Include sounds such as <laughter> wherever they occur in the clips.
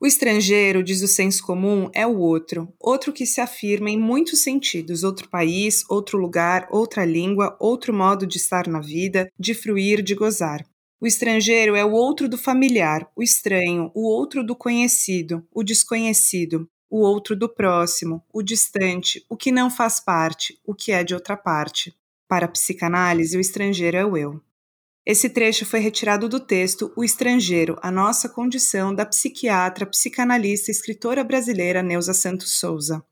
O estrangeiro, diz o senso comum, é o outro, outro que se afirma em muitos sentidos, outro país, outro lugar, outra língua, outro modo de estar na vida, de fruir, de gozar. O estrangeiro é o outro do familiar, o estranho, o outro do conhecido, o desconhecido, o outro do próximo, o distante, o que não faz parte, o que é de outra parte. Para a psicanálise, o estrangeiro é o eu. Esse trecho foi retirado do texto O Estrangeiro, a Nossa Condição, da psiquiatra, psicanalista e escritora brasileira Neuza Santos Souza.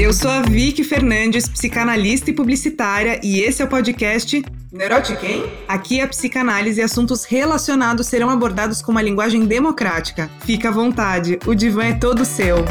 Eu sou a Vicky Fernandes, psicanalista e publicitária, e esse é o podcast Neurotiquem? Aqui a psicanálise e assuntos relacionados serão abordados com uma linguagem democrática. Fica à vontade, o divã é todo seu.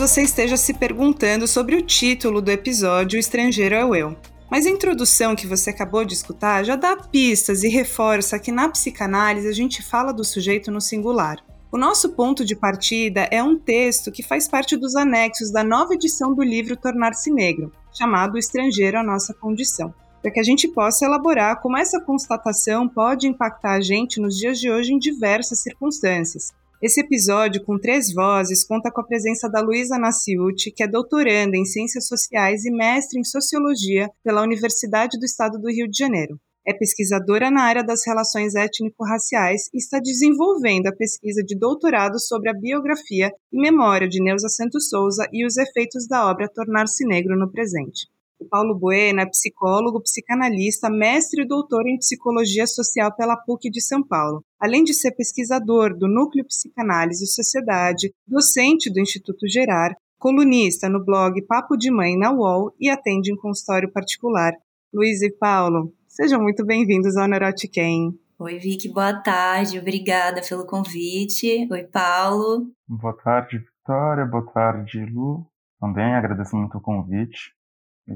Talvez você esteja se perguntando sobre o título do episódio O Estrangeiro é o Eu. Mas a introdução que você acabou de escutar já dá pistas e reforça que na psicanálise a gente fala do sujeito no singular. O nosso ponto de partida é um texto que faz parte dos anexos da nova edição do livro Tornar-se Negro, chamado O Estrangeiro a Nossa Condição, para que a gente possa elaborar como essa constatação pode impactar a gente nos dias de hoje em diversas circunstâncias, esse episódio, com três vozes, conta com a presença da Luísa Naciuti, que é doutoranda em Ciências Sociais e mestre em Sociologia pela Universidade do Estado do Rio de Janeiro. É pesquisadora na área das relações étnico-raciais e está desenvolvendo a pesquisa de doutorado sobre a biografia e memória de Neuza Santos Souza e os efeitos da obra Tornar-se Negro no Presente. O Paulo Bueno é psicólogo, psicanalista, mestre e doutor em psicologia social pela PUC de São Paulo. Além de ser pesquisador do Núcleo Psicanálise e Sociedade, docente do Instituto Gerar, colunista no blog Papo de Mãe na UOL e atende em consultório particular. Luiz e Paulo, sejam muito bem-vindos ao Neurotiquem. Oi, Vicky, boa tarde, obrigada pelo convite. Oi, Paulo. Boa tarde, Vitória, boa tarde, Lu. Também agradeço muito o convite.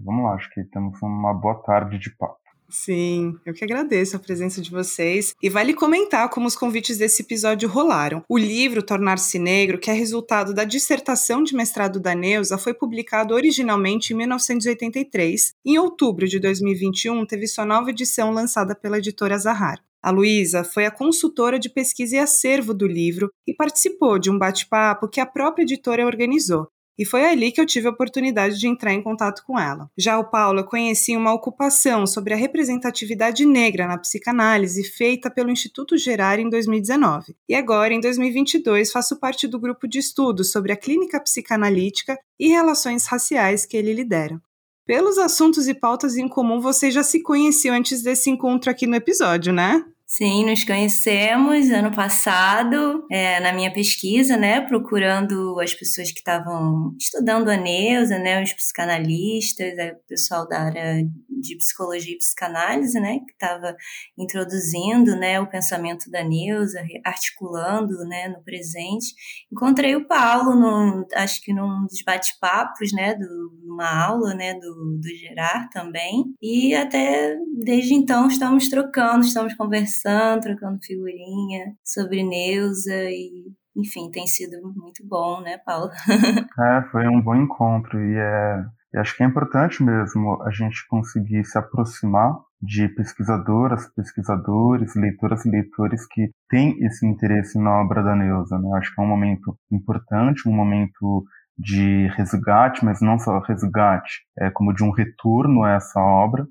Vamos lá, acho que temos uma boa tarde de papo. Sim, eu que agradeço a presença de vocês. E vale comentar como os convites desse episódio rolaram. O livro Tornar-se Negro, que é resultado da dissertação de mestrado da Neuza, foi publicado originalmente em 1983. Em outubro de 2021, teve sua nova edição lançada pela editora Zahar. A Luísa foi a consultora de pesquisa e acervo do livro e participou de um bate-papo que a própria editora organizou. E foi ali que eu tive a oportunidade de entrar em contato com ela. Já o Paulo eu conheci uma ocupação sobre a representatividade negra na psicanálise feita pelo Instituto Gerar em 2019. E agora, em 2022, faço parte do grupo de estudos sobre a clínica psicanalítica e relações raciais que ele lidera. Pelos assuntos e pautas em comum, vocês já se conheciam antes desse encontro aqui no episódio, né? Sim, nos conhecemos ano passado, é, na minha pesquisa, né, procurando as pessoas que estavam estudando a Neuza, né, os psicanalistas, é, o pessoal da área de psicologia e psicanálise, né, que estava introduzindo, né, o pensamento da Neuza, articulando, né, no presente. Encontrei o Paulo, acho que num dos bate-papos, né, do, numa aula, né, do, do Gerard também, e até desde então estamos trocando, estamos conversando trocando figurinha sobre Neuza e, enfim, tem sido muito bom, né, Paulo? <laughs> é, foi um bom encontro e é, acho que é importante mesmo a gente conseguir se aproximar de pesquisadoras, pesquisadores, leitoras e leitores que têm esse interesse na obra da Neuza, né? Acho que é um momento importante, um momento de resgate, mas não só resgate, é como de um retorno a essa obra.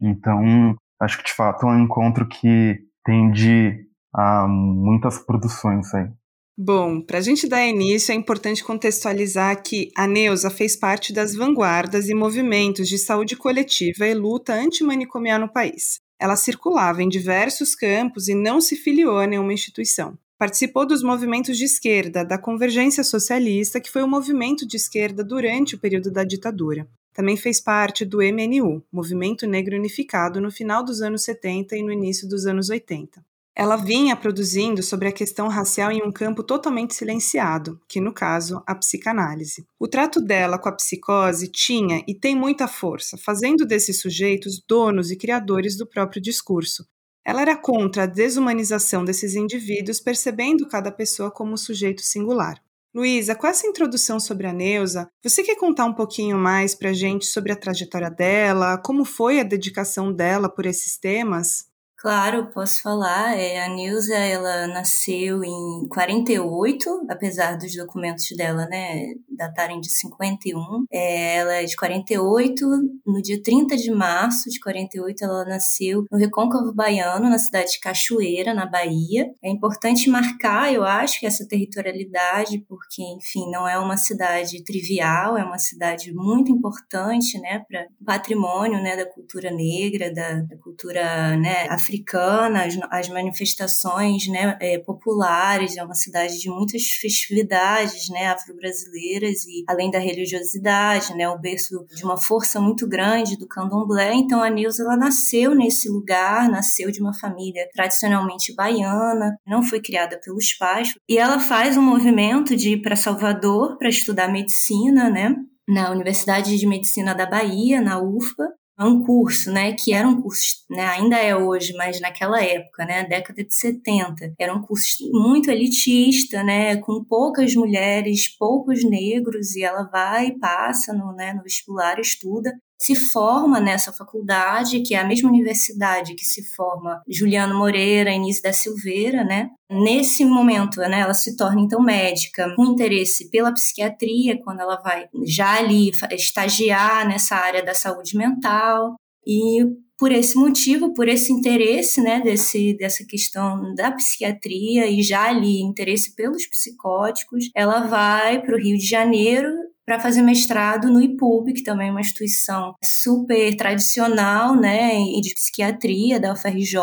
Então, acho que de fato é um encontro que tende a muitas produções aí. Bom, para a gente dar início, é importante contextualizar que a Neuza fez parte das vanguardas e movimentos de saúde coletiva e luta antimanicomial no país. Ela circulava em diversos campos e não se filiou a nenhuma instituição. Participou dos movimentos de esquerda, da Convergência Socialista, que foi o um movimento de esquerda durante o período da ditadura. Também fez parte do MNU, Movimento Negro Unificado, no final dos anos 70 e no início dos anos 80. Ela vinha produzindo sobre a questão racial em um campo totalmente silenciado, que no caso, a psicanálise. O trato dela com a psicose tinha e tem muita força, fazendo desses sujeitos donos e criadores do próprio discurso. Ela era contra a desumanização desses indivíduos, percebendo cada pessoa como sujeito singular. Luísa, com essa introdução sobre a Neuza, você quer contar um pouquinho mais para a gente sobre a trajetória dela, como foi a dedicação dela por esses temas? Claro, posso falar. É, a Nilza, ela nasceu em 48, apesar dos documentos dela, né, datarem de 51. É, ela é de 48, no dia 30 de março de 48, ela nasceu no Recôncavo Baiano, na cidade de Cachoeira, na Bahia. É importante marcar, eu acho, essa territorialidade, porque, enfim, não é uma cidade trivial, é uma cidade muito importante, né, para patrimônio, né, da cultura negra, da, da cultura, né, africana africana, as, as manifestações né, é, populares, é uma cidade de muitas festividades né, afro-brasileiras e além da religiosidade, né, o berço de uma força muito grande do candomblé. Então a Nilza ela nasceu nesse lugar, nasceu de uma família tradicionalmente baiana, não foi criada pelos pais e ela faz um movimento de ir para Salvador para estudar medicina, né? na Universidade de Medicina da Bahia, na UFPA, é um curso, né, que era um curso, né, ainda é hoje, mas naquela época, né, década de 70, era um curso muito elitista, né, com poucas mulheres, poucos negros, e ela vai e passa no, né, no vestibular, estuda, se forma nessa faculdade, que é a mesma universidade que se forma Juliano Moreira, Inês da Silveira, né? Nesse momento, né, ela se torna então médica, com interesse pela psiquiatria, quando ela vai já ali estagiar nessa área da saúde mental. E por esse motivo, por esse interesse, né, desse, dessa questão da psiquiatria e já ali interesse pelos psicóticos, ela vai para o Rio de Janeiro para fazer mestrado no IPUB, que também é uma instituição super tradicional, né, de psiquiatria da UFRJ.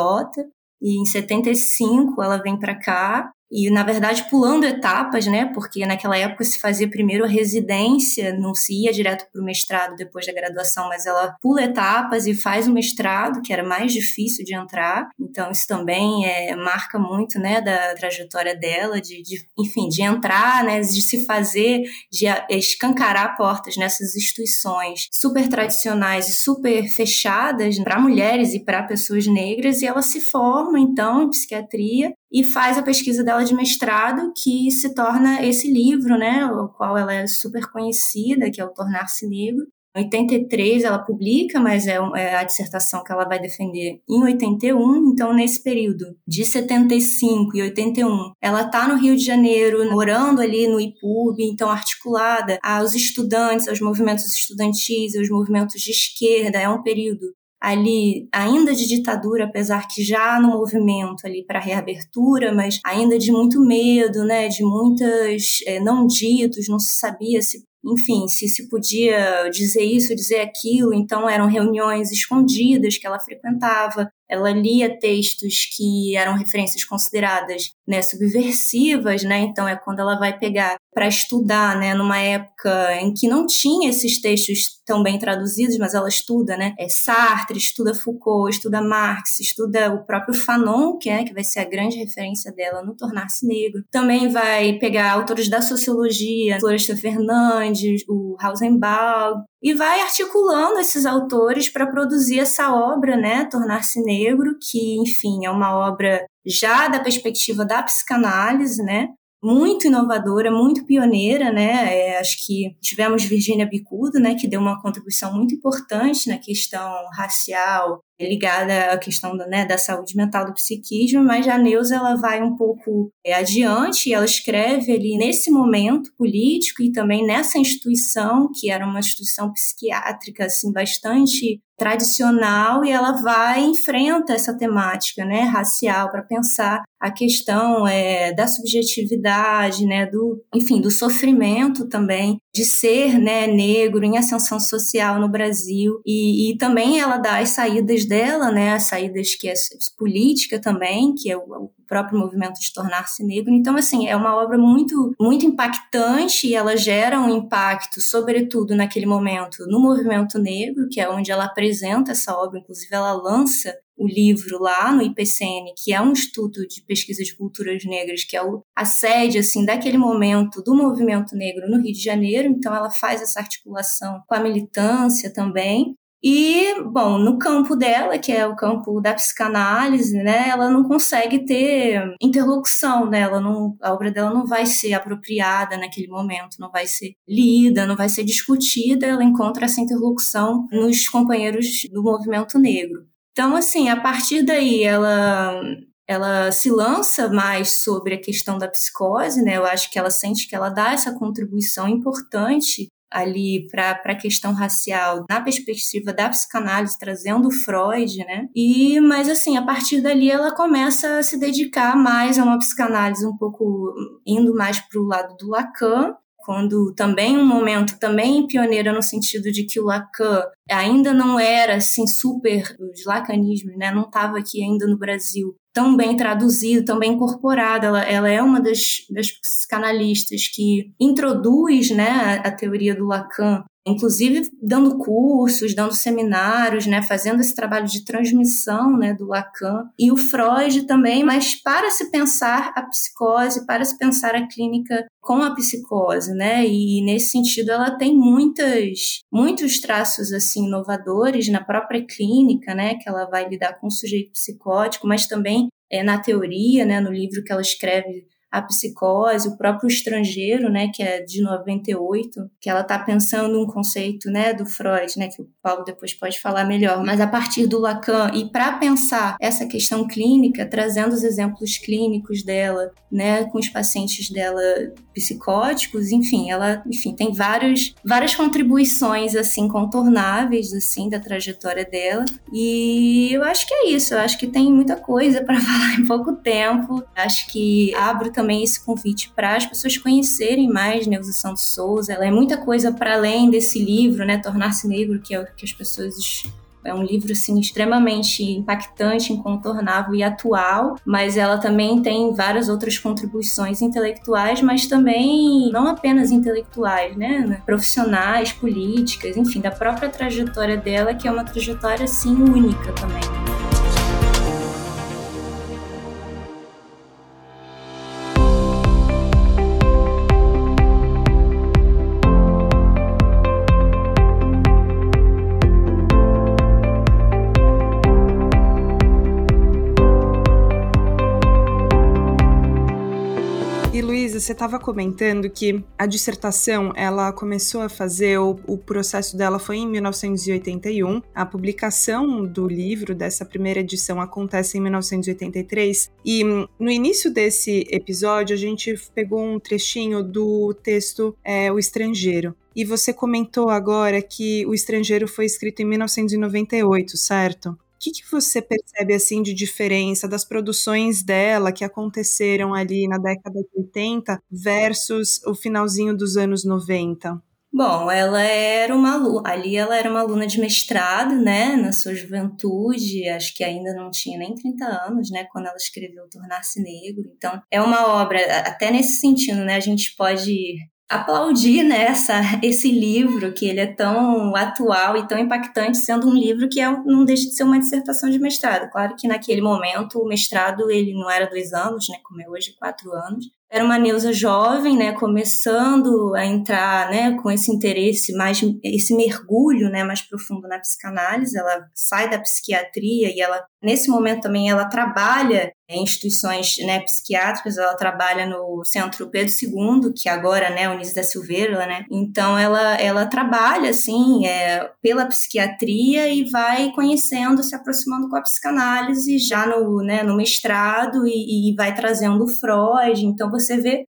E em 75 ela vem para cá e na verdade pulando etapas, né? Porque naquela época se fazia primeiro a residência, não se ia direto para o mestrado depois da graduação, mas ela pula etapas e faz o mestrado, que era mais difícil de entrar. Então isso também é, marca muito, né, da trajetória dela, de, de enfim, de entrar, né, de se fazer, de escancarar portas nessas instituições super tradicionais e super fechadas para mulheres e para pessoas negras, e ela se forma então em psiquiatria e faz a pesquisa dela de mestrado, que se torna esse livro, né, o qual ela é super conhecida, que é o Tornar-se Negro. Em 83 ela publica, mas é, é a dissertação que ela vai defender em 81. Então, nesse período de 75 e 81, ela está no Rio de Janeiro, morando ali no IPUB, então articulada aos estudantes, aos movimentos estudantis, aos movimentos de esquerda. É um período ali ainda de ditadura, apesar que já no movimento ali para reabertura, mas ainda de muito medo, né, de muitas é, não ditos, não se sabia se enfim, se se podia dizer isso, dizer aquilo, então eram reuniões escondidas que ela frequentava, ela lia textos que eram referências consideradas né, subversivas, né? Então é quando ela vai pegar para estudar, né, numa época em que não tinha esses textos tão bem traduzidos, mas ela estuda, né, é Sartre, estuda Foucault, estuda Marx, estuda o próprio Fanon, que é que vai ser a grande referência dela no Tornar-se Negro. Também vai pegar autores da sociologia, Floresta Fernandes, o Hausenbaum, e vai articulando esses autores para produzir essa obra, né, Tornar-se Negro, que, enfim, é uma obra já da perspectiva da psicanálise, né, muito inovadora, muito pioneira, né? É, acho que tivemos Virginia Bicudo, né, que deu uma contribuição muito importante na questão racial ligada à questão da, né, da saúde mental do psiquismo, mas a Neuza ela vai um pouco é, adiante e ela escreve ali nesse momento político e também nessa instituição que era uma instituição psiquiátrica assim bastante tradicional e ela vai enfrenta essa temática né racial para pensar a questão é, da subjetividade né do enfim do sofrimento também de ser né negro em ascensão social no Brasil. E, e também ela dá as saídas dela, né, as saídas que é política também, que é o, próprio movimento de tornar-se negro. Então, assim, é uma obra muito, muito impactante e ela gera um impacto, sobretudo naquele momento, no movimento negro, que é onde ela apresenta essa obra, inclusive ela lança o livro lá no IPCN, que é um estudo de pesquisa de culturas negras, que é a sede assim daquele momento do movimento negro no Rio de Janeiro. Então ela faz essa articulação com a militância também. E, bom, no campo dela, que é o campo da psicanálise, né, ela não consegue ter interlocução, né, ela não, a obra dela não vai ser apropriada naquele momento, não vai ser lida, não vai ser discutida, ela encontra essa interlocução nos companheiros do movimento negro. Então, assim, a partir daí ela ela se lança mais sobre a questão da psicose, né? Eu acho que ela sente que ela dá essa contribuição importante ali para a questão racial na perspectiva da psicanálise trazendo Freud, né? E mas assim, a partir dali ela começa a se dedicar mais a uma psicanálise um pouco indo mais para o lado do Lacan quando também um momento também pioneira no sentido de que o Lacan ainda não era assim super os lacanismos, né? Não estava aqui ainda no Brasil tão bem traduzido, tão bem incorporado. Ela, ela é uma das, das psicanalistas que introduz né, a, a teoria do Lacan inclusive dando cursos, dando seminários, né, fazendo esse trabalho de transmissão, né, do Lacan e o Freud também, mas para se pensar a psicose, para se pensar a clínica com a psicose, né? E nesse sentido ela tem muitas muitos traços assim inovadores na própria clínica, né, que ela vai lidar com o sujeito psicótico, mas também é, na teoria, né, no livro que ela escreve a psicose, o próprio estrangeiro, né, que é de 98, que ela está pensando um conceito, né, do Freud, né, que o Paulo depois pode falar melhor, mas a partir do Lacan e para pensar essa questão clínica, trazendo os exemplos clínicos dela, né, com os pacientes dela psicóticos, enfim, ela, enfim, tem vários, várias contribuições assim contornáveis assim da trajetória dela. E eu acho que é isso, eu acho que tem muita coisa para <laughs> falar em pouco tempo. Acho que abro também esse convite para as pessoas conhecerem mais Neuza Santos Souza. Ela é muita coisa para além desse livro, né, Tornar-se Negro, que é o que as pessoas é um livro assim extremamente impactante, incontornável e atual, mas ela também tem várias outras contribuições intelectuais, mas também não apenas intelectuais, né, profissionais, políticas, enfim, da própria trajetória dela, que é uma trajetória assim única também. Você estava comentando que a dissertação ela começou a fazer, o, o processo dela foi em 1981, a publicação do livro, dessa primeira edição, acontece em 1983, e no início desse episódio a gente pegou um trechinho do texto é, O Estrangeiro. E você comentou agora que O Estrangeiro foi escrito em 1998, certo? Que, que você percebe assim de diferença das produções dela que aconteceram ali na década de 80 versus o finalzinho dos anos 90? Bom, ela era uma ali ela era uma aluna de mestrado, né, na sua juventude, acho que ainda não tinha nem 30 anos, né, quando ela escreveu Tornar-se Negro. Então, é uma obra, até nesse sentido, né, a gente pode aplaudir né, esse livro que ele é tão atual e tão impactante, sendo um livro que é, não deixa de ser uma dissertação de mestrado. Claro que naquele momento o mestrado ele não era dois anos, né, como é hoje quatro anos, era uma Neuza jovem, né, começando a entrar, né, com esse interesse mais, esse mergulho, né, mais profundo na psicanálise. Ela sai da psiquiatria e ela, nesse momento também, ela trabalha em instituições, né, psiquiátricas. Ela trabalha no Centro Pedro II, que agora, né, Unice da Silveira, né. Então ela, ela trabalha assim, é, pela psiquiatria e vai conhecendo, se aproximando com a psicanálise já no, né, no mestrado e, e vai trazendo Freud. Então você vê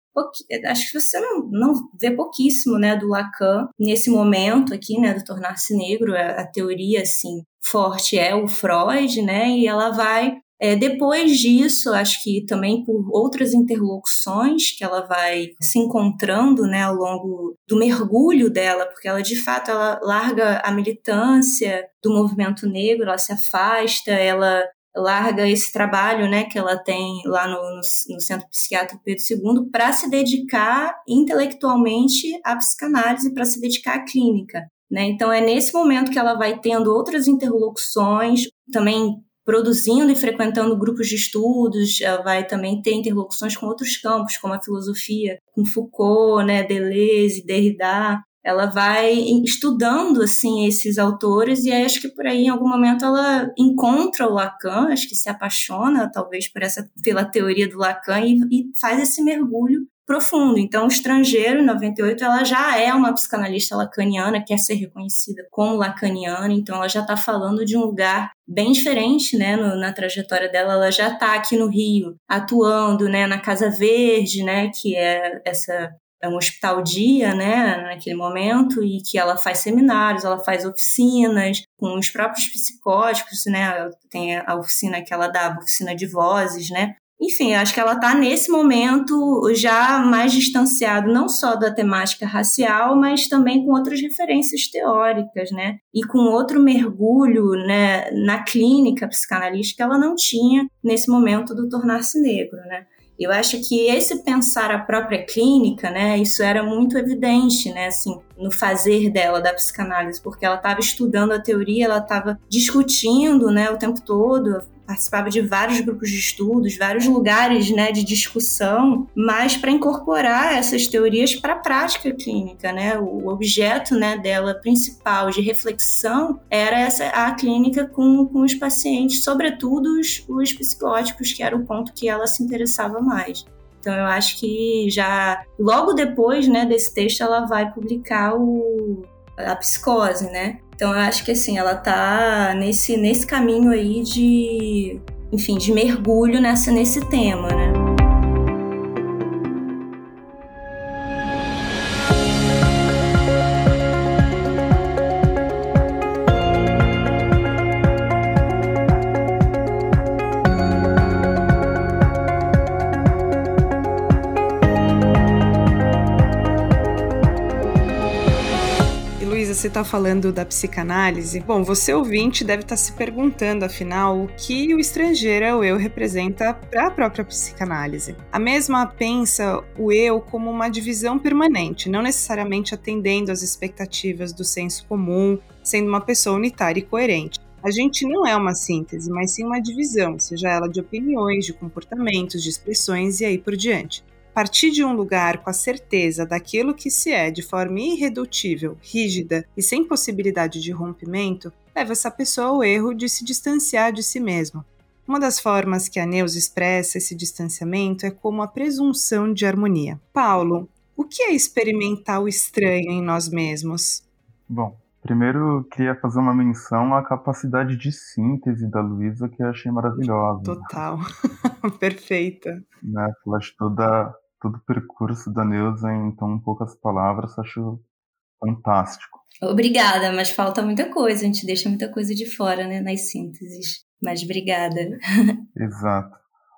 acho que você não, não vê pouquíssimo, né, do Lacan nesse momento aqui, né, do tornar-se negro, a, a, teoria, assim, forte é o Freud, né, e ela vai, é, depois disso, acho que também por outras interlocuções que ela vai se encontrando, né, ao longo do mergulho dela, porque ela, de fato, ela larga a militância do movimento negro, ela se afasta, ela larga esse trabalho né, que ela tem lá no, no, no Centro Psiquiátrico Pedro II para se dedicar intelectualmente à psicanálise, para se dedicar à clínica. Né? Então, é nesse momento que ela vai tendo outras interlocuções, também produzindo e frequentando grupos de estudos, ela vai também ter interlocuções com outros campos, como a filosofia, com Foucault, né, Deleuze, Derrida, ela vai estudando assim esses autores e acho que por aí em algum momento ela encontra o Lacan, acho que se apaixona talvez por essa pela teoria do Lacan e, e faz esse mergulho profundo. Então, o estrangeiro, em 98, ela já é uma psicanalista lacaniana, quer ser reconhecida como lacaniana, então ela já está falando de um lugar bem diferente, né, no, na trajetória dela. Ela já está aqui no Rio, atuando, né, na Casa Verde, né, que é essa é um hospital dia, né, naquele momento, e que ela faz seminários, ela faz oficinas com os próprios psicóticos, né, tem a oficina que ela dá, a oficina de vozes, né, enfim, acho que ela está nesse momento já mais distanciado não só da temática racial, mas também com outras referências teóricas, né? E com outro mergulho né, na clínica psicanalística que ela não tinha nesse momento do tornar-se negro, né? Eu acho que esse pensar a própria clínica, né, isso era muito evidente, né, assim, no fazer dela da psicanálise, porque ela estava estudando a teoria, ela estava discutindo, né, o tempo todo, participava de vários grupos de estudos, vários lugares né, de discussão, mas para incorporar essas teorias para a prática clínica. Né? O objeto né, dela principal de reflexão era essa, a clínica com, com os pacientes, sobretudo os, os psicóticos, que era o ponto que ela se interessava mais. Então eu acho que já logo depois, né, desse texto ela vai publicar o a psicose, né? Então eu acho que assim, ela tá nesse, nesse caminho aí de, enfim, de mergulho nessa, nesse tema, né? Você está falando da psicanálise, bom, você ouvinte deve estar tá se perguntando, afinal, o que o estrangeiro o eu representa para a própria psicanálise. A mesma pensa o eu como uma divisão permanente, não necessariamente atendendo às expectativas do senso comum, sendo uma pessoa unitária e coerente. A gente não é uma síntese, mas sim uma divisão, seja ela de opiniões, de comportamentos, de expressões e aí por diante. Partir de um lugar com a certeza daquilo que se é de forma irredutível, rígida e sem possibilidade de rompimento leva essa pessoa ao erro de se distanciar de si mesma. Uma das formas que a Neus expressa esse distanciamento é como a presunção de harmonia. Paulo, o que é experimentar o estranho em nós mesmos? Bom, primeiro queria fazer uma menção à capacidade de síntese da Luísa, que eu achei maravilhosa. Total, <laughs> perfeita. Né? Ela toda todo o percurso da Neuza em tão poucas palavras, acho fantástico. Obrigada, mas falta muita coisa, a gente deixa muita coisa de fora, né, nas sínteses. Mas obrigada. <laughs> Exato.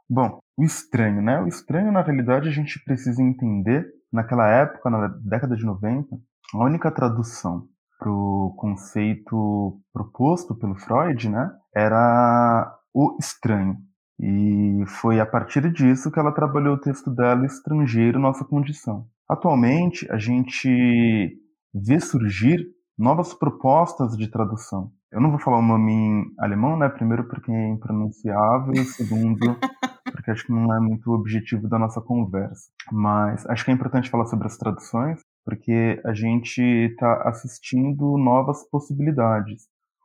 Bom, o estranho, né? O estranho, na realidade, a gente precisa entender, naquela época, na década de 90, a única tradução para o conceito proposto pelo Freud, né, era o estranho. E foi a partir disso que ela trabalhou o texto dela Estrangeiro, Nossa Condição. Atualmente, a gente vê surgir novas propostas de tradução. Eu não vou falar o nome em alemão, né? Primeiro porque é impronunciável, e segundo <laughs> porque acho que não é muito o objetivo da nossa conversa. Mas acho que é importante falar sobre as traduções, porque a gente está assistindo novas possibilidades.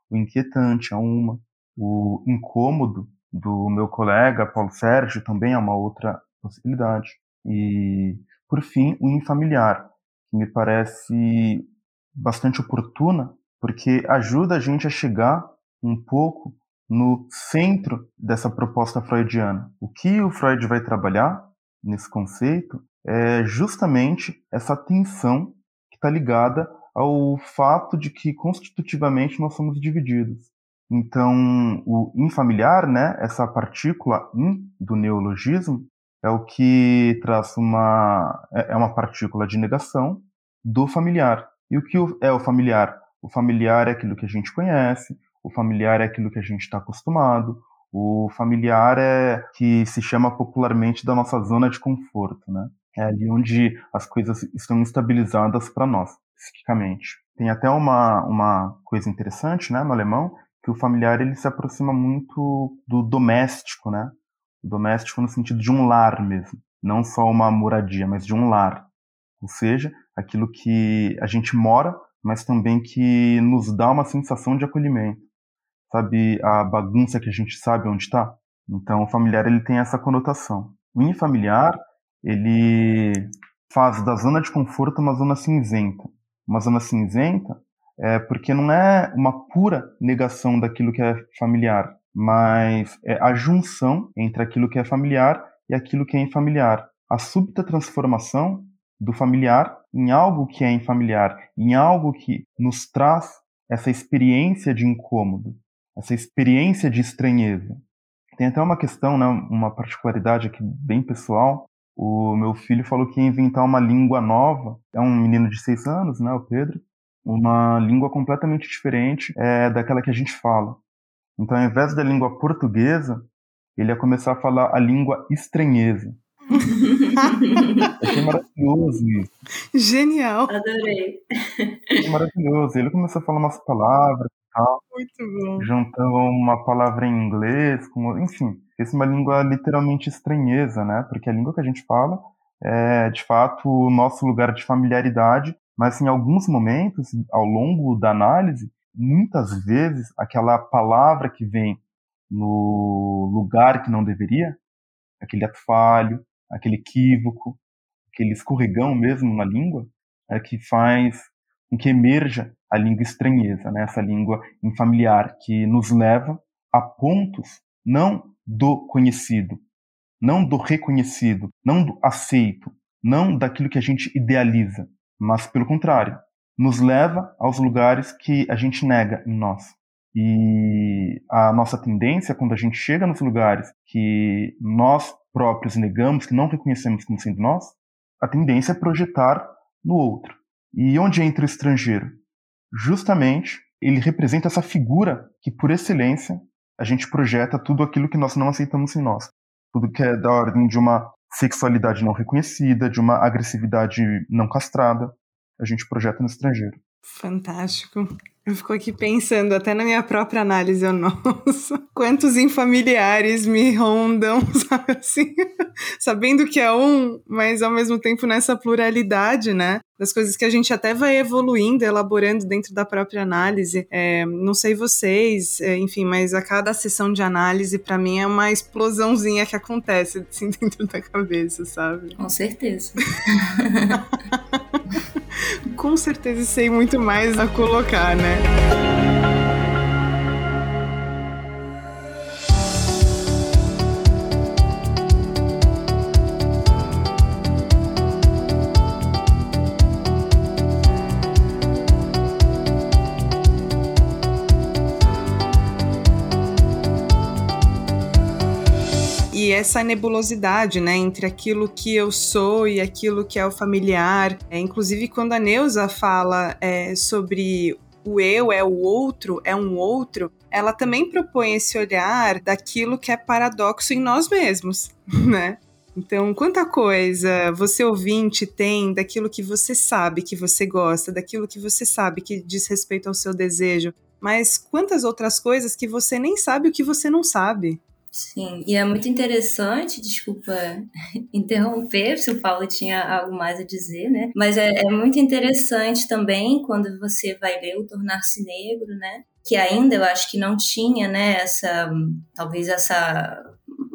O inquietante é uma, o incômodo do meu colega Paulo Sérgio também é uma outra possibilidade. E, por fim, o infamiliar, que me parece bastante oportuna, porque ajuda a gente a chegar um pouco no centro dessa proposta freudiana. O que o Freud vai trabalhar nesse conceito é justamente essa tensão que está ligada ao fato de que constitutivamente nós somos divididos. Então, o infamiliar, né, essa partícula in do neologismo, é o que traz uma é, é uma partícula de negação do familiar. E o que é o familiar? O familiar é aquilo que a gente conhece, o familiar é aquilo que a gente está acostumado, O familiar é que se chama popularmente da nossa zona de conforto, né? É ali onde as coisas estão estabilizadas para nós, psiquicamente. Tem até uma, uma coisa interessante, né, no alemão, que o familiar ele se aproxima muito do doméstico, né? O doméstico no sentido de um lar mesmo, não só uma moradia, mas de um lar. Ou seja, aquilo que a gente mora, mas também que nos dá uma sensação de acolhimento. Sabe a bagunça que a gente sabe onde está? Então, o familiar ele tem essa conotação. O unifamiliar, ele faz da zona de conforto uma zona cinzenta. Uma zona cinzenta é porque não é uma pura negação daquilo que é familiar, mas é a junção entre aquilo que é familiar e aquilo que é infamiliar. A súbita transformação do familiar em algo que é infamiliar, em algo que nos traz essa experiência de incômodo, essa experiência de estranheza. Tem até uma questão, né, uma particularidade aqui bem pessoal. O meu filho falou que ia inventar uma língua nova. É um menino de seis anos, né, o Pedro. Uma língua completamente diferente é, daquela que a gente fala. Então, ao invés da língua portuguesa, ele ia começar a falar a língua estranheza. <laughs> Achei maravilhoso isso. Genial. Adorei. Achei maravilhoso. Ele começou a falar umas palavras e tal. Muito bom. Juntando uma palavra em inglês, com, enfim, fez uma língua literalmente estranheza, né? Porque a língua que a gente fala é, de fato, o nosso lugar de familiaridade, mas em alguns momentos, ao longo da análise, muitas vezes aquela palavra que vem no lugar que não deveria, aquele ato falho, aquele equívoco, aquele escorregão mesmo na língua, é que faz com que emerja a língua estranheza, né? essa língua infamiliar, que nos leva a pontos não do conhecido, não do reconhecido, não do aceito, não daquilo que a gente idealiza, mas pelo contrário, nos leva aos lugares que a gente nega em nós. E a nossa tendência, quando a gente chega nos lugares que nós próprios negamos, que não reconhecemos como sendo nós, a tendência é projetar no outro. E onde entra o estrangeiro? Justamente, ele representa essa figura que, por excelência, a gente projeta tudo aquilo que nós não aceitamos em nós. Tudo que é da ordem de uma sexualidade não reconhecida, de uma agressividade não castrada, a gente projeta no estrangeiro. Fantástico. Eu fico aqui pensando, até na minha própria análise, eu, <laughs> nossa, quantos infamiliares me rondam, <laughs> sabe assim? Sabendo que é um, mas ao mesmo tempo nessa pluralidade, né? Das coisas que a gente até vai evoluindo, elaborando dentro da própria análise. É, não sei vocês, é, enfim, mas a cada sessão de análise, para mim, é uma explosãozinha que acontece assim <laughs> dentro da cabeça, sabe? Com certeza. Com certeza sei muito mais a colocar, né? E essa nebulosidade, né, entre aquilo que eu sou e aquilo que é o familiar. É, inclusive, quando a Neuza fala é, sobre o eu é o outro, é um outro, ela também propõe esse olhar daquilo que é paradoxo em nós mesmos, <laughs> né? Então, quanta coisa você ouvinte tem daquilo que você sabe que você gosta, daquilo que você sabe que diz respeito ao seu desejo, mas quantas outras coisas que você nem sabe o que você não sabe, Sim, e é muito interessante, desculpa <laughs> interromper se o Paulo tinha algo mais a dizer, né? Mas é, é muito interessante também quando você vai ler o Tornar-se Negro, né? Que ainda eu acho que não tinha, né, essa, talvez essa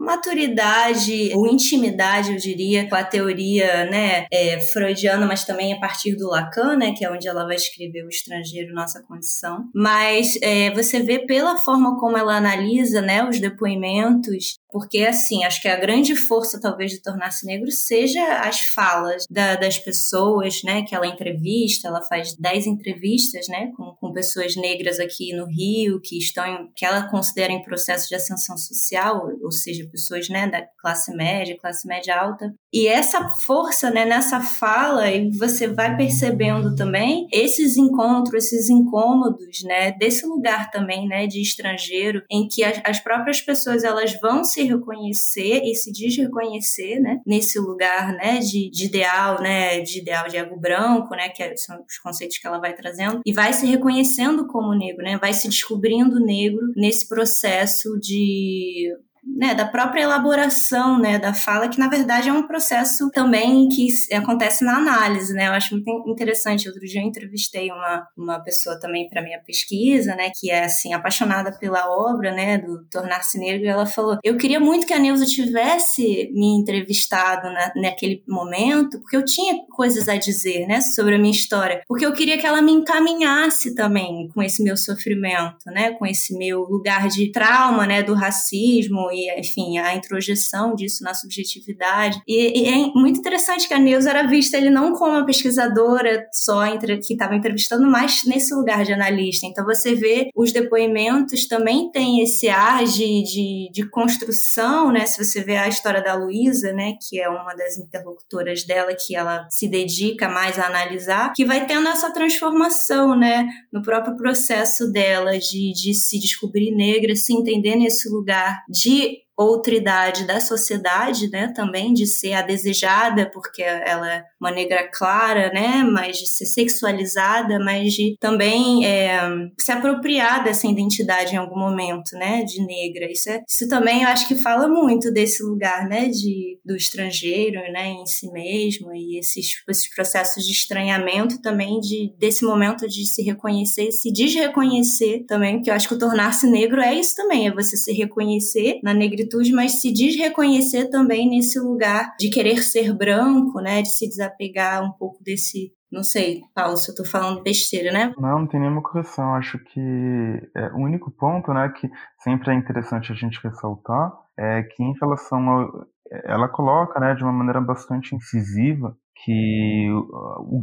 maturidade ou intimidade, eu diria, com a teoria né, é, freudiana, mas também a partir do Lacan, né, que é onde ela vai escrever O Estrangeiro, Nossa Condição. Mas é, você vê pela forma como ela analisa né, os depoimentos porque, assim, acho que a grande força, talvez, de tornar-se negro seja as falas da, das pessoas, né, que ela entrevista. Ela faz 10 entrevistas, né, com, com pessoas negras aqui no Rio, que estão em, que ela considera em processo de ascensão social, ou seja, pessoas, né, da classe média, classe média alta. E essa força, né, nessa fala, e você vai percebendo também esses encontros, esses incômodos, né, desse lugar também, né, de estrangeiro, em que as, as próprias pessoas elas vão se reconhecer e se desreconhecer, né, nesse lugar, né, de, de ideal, né, de ideal de ego branco, né, que é, são os conceitos que ela vai trazendo, e vai se reconhecendo como negro, né, vai se descobrindo negro nesse processo de né, da própria elaboração né, da fala, que na verdade é um processo também que acontece na análise. Né? Eu acho muito interessante. Outro dia eu entrevistei uma, uma pessoa também para minha pesquisa, né, que é assim, apaixonada pela obra né, do Tornar-se Negro, e ela falou: Eu queria muito que a Neuza tivesse me entrevistado na, naquele momento, porque eu tinha coisas a dizer né, sobre a minha história, porque eu queria que ela me encaminhasse também com esse meu sofrimento, né, com esse meu lugar de trauma né, do racismo e, enfim, a introjeção disso na subjetividade. E, e, é muito interessante que a Neuza era vista ele não como uma pesquisadora só entre, que estava entrevistando, mas nesse lugar de analista. Então você vê os depoimentos também tem esse ar de, de, de construção, né? Se você vê a história da Luísa, né, que é uma das interlocutoras dela, que ela se dedica mais a analisar, que vai tendo essa transformação, né, no próprio processo dela de, de se descobrir negra, se entender nesse lugar de outra idade da sociedade, né, também de ser a desejada, porque ela uma negra clara, né, mas de ser sexualizada, mas de também é, se apropriar dessa identidade em algum momento, né, de negra. Isso, é, isso também eu acho que fala muito desse lugar, né, de, do estrangeiro, né, em si mesmo e esses, esses processos de estranhamento também de desse momento de se reconhecer, se desreconhecer também, que eu acho que o tornar-se negro é isso também, é você se reconhecer na negritude mas se desreconhecer também nesse lugar de querer ser branco, né? De se desapegar um pouco desse. Não sei, Paulo, se eu tô falando besteira, né? Não, não tem nenhuma correção. Acho que é, o único ponto, né, que sempre é interessante a gente ressaltar é que em relação ao. Ela coloca, né, de uma maneira bastante incisiva que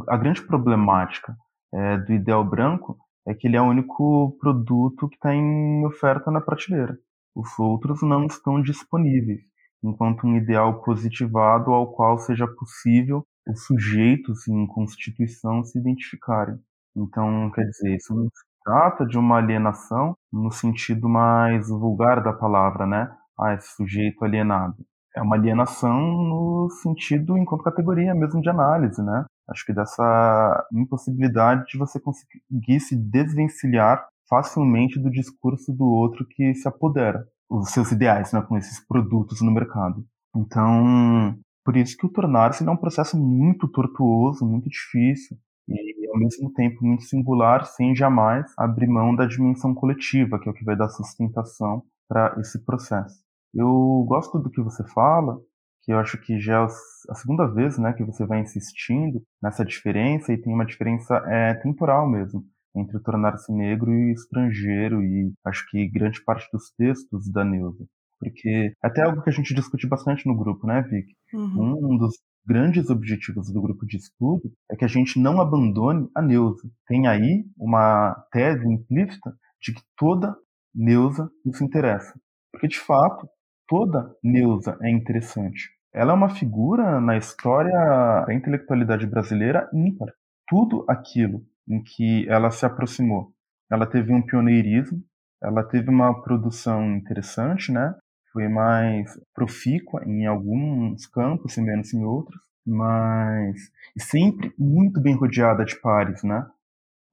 a grande problemática é, do ideal branco é que ele é o único produto que está em oferta na prateleira. Os outros não estão disponíveis, enquanto um ideal positivado ao qual seja possível os sujeitos em constituição se identificarem. Então, quer dizer, isso não se trata de uma alienação no sentido mais vulgar da palavra, né? Ah, esse sujeito alienado. É uma alienação no sentido enquanto categoria mesmo de análise, né? Acho que dessa impossibilidade de você conseguir se desvencilhar facilmente do discurso do outro que se apodera os seus ideais, né, com esses produtos no mercado. Então, por isso que o tornar-se é um processo muito tortuoso, muito difícil e ao mesmo tempo muito singular, sem jamais abrir mão da dimensão coletiva, que é o que vai dar sustentação para esse processo. Eu gosto do que você fala, que eu acho que já é a segunda vez, né, que você vai insistindo nessa diferença e tem uma diferença é, temporal mesmo entre tornar-se negro e estrangeiro e acho que grande parte dos textos da Neuza. Porque é até algo que a gente discute bastante no grupo, né, Vic? Uhum. Um dos grandes objetivos do grupo de estudo é que a gente não abandone a Neuza. Tem aí uma tese implícita de que toda Neuza nos interessa. Porque, de fato, toda Neuza é interessante. Ela é uma figura na história da intelectualidade brasileira ímpar. Tudo aquilo em que ela se aproximou. Ela teve um pioneirismo, ela teve uma produção interessante, né? Foi mais profícua em alguns campos e menos em outros, mas sempre muito bem rodeada de pares, né?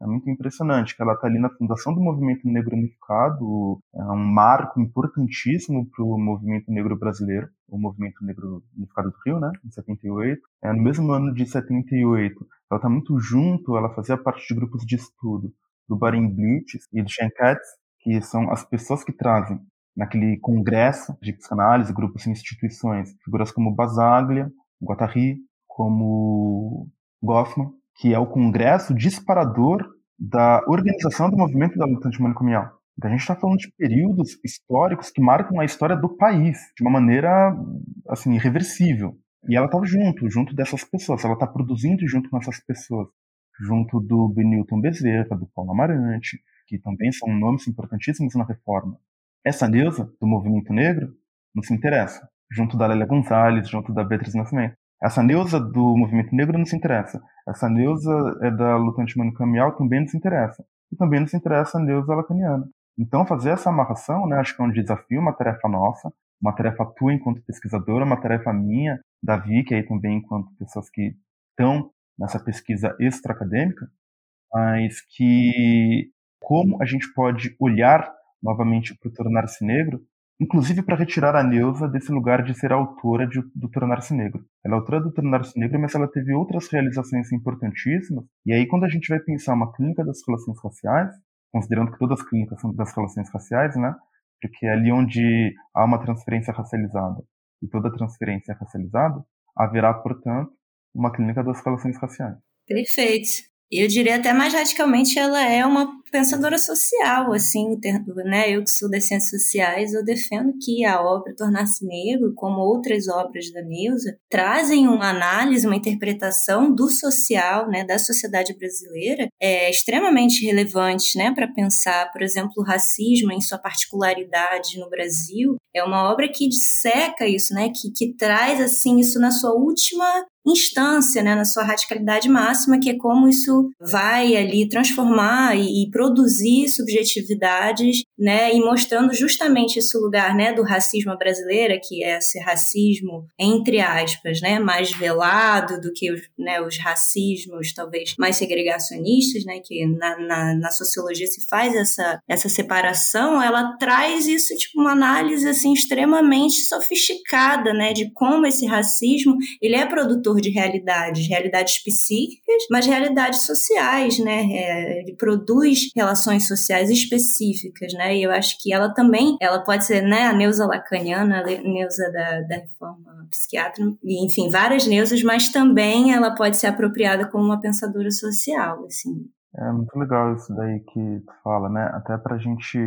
É muito impressionante que ela está ali na fundação do movimento negro unificado, é um marco importantíssimo para o movimento negro brasileiro, o movimento negro unificado do Rio, né, em 78. É, no mesmo ano de 78, ela está muito junto, ela fazia parte de grupos de estudo do Barim Blitz e do Schenkatz, que são as pessoas que trazem naquele congresso de psicanálise, grupos e instituições, figuras como Basaglia, Guattari, como Goffman, que é o congresso disparador da organização do movimento da luta antimanicomial. Então a gente está falando de períodos históricos que marcam a história do país de uma maneira assim irreversível. E ela estava junto, junto dessas pessoas. Ela está produzindo junto com essas pessoas, junto do Benilton Bezerra, do Paulo Amarante, que também são nomes importantíssimos na reforma. Essa Neuza do movimento negro, não se interessa. Junto da Lélia Gonzalez, junto da Beatriz Nascimento. Essa Neuza do movimento negro não se interessa. Essa Neuza é da luta antimanicomial também não se interessa. E também não se interessa a Neuza lacaniana. Então, fazer essa amarração, né, acho que é um desafio, uma tarefa nossa, uma tarefa tua enquanto pesquisadora, uma tarefa minha, da Vicky aí também enquanto pessoas que estão nessa pesquisa extra-acadêmica, mas que como a gente pode olhar novamente para Tornar-se Negro, inclusive para retirar a Neuza desse lugar de ser autora de, do Tornar-se Negro. Ela é autora do Tornar-se Negro, mas ela teve outras realizações importantíssimas, e aí quando a gente vai pensar uma clínica das relações raciais, considerando que todas as clínicas são das relações raciais, né, porque é ali onde há uma transferência racializada, e toda transferência é racializada, haverá, portanto, uma clínica das relações raciais. Perfeito. Eu diria até mais radicalmente, ela é uma pensadora social, assim, né? Eu que sou das ciências sociais, eu defendo que a obra Tornar-se Negro, como outras obras da Neuza, trazem uma análise, uma interpretação do social, né, da sociedade brasileira, é extremamente relevante, né, para pensar, por exemplo, o racismo em sua particularidade no Brasil. É uma obra que disseca isso, né, que, que traz assim isso na sua última instância, né, na sua radicalidade máxima, que é como isso vai ali transformar e, e produzir subjetividades, né, e mostrando justamente esse lugar, né, do racismo brasileiro, que é esse racismo entre aspas, né, mais velado do que os, né, os racismos talvez mais segregacionistas, né, que na, na, na sociologia se faz essa essa separação, ela traz isso tipo uma análise assim extremamente sofisticada, né, de como esse racismo ele é produtor de realidades, realidades psíquicas, mas realidades sociais, né? É, ele produz relações sociais específicas, né? E eu acho que ela também, ela pode ser, né, a Neuza lacaniana, a Neuza da, da reforma psiquiatra, e, enfim, várias Neusas, mas também ela pode ser apropriada como uma pensadora social, assim. É muito legal isso daí que tu fala, né? Até pra gente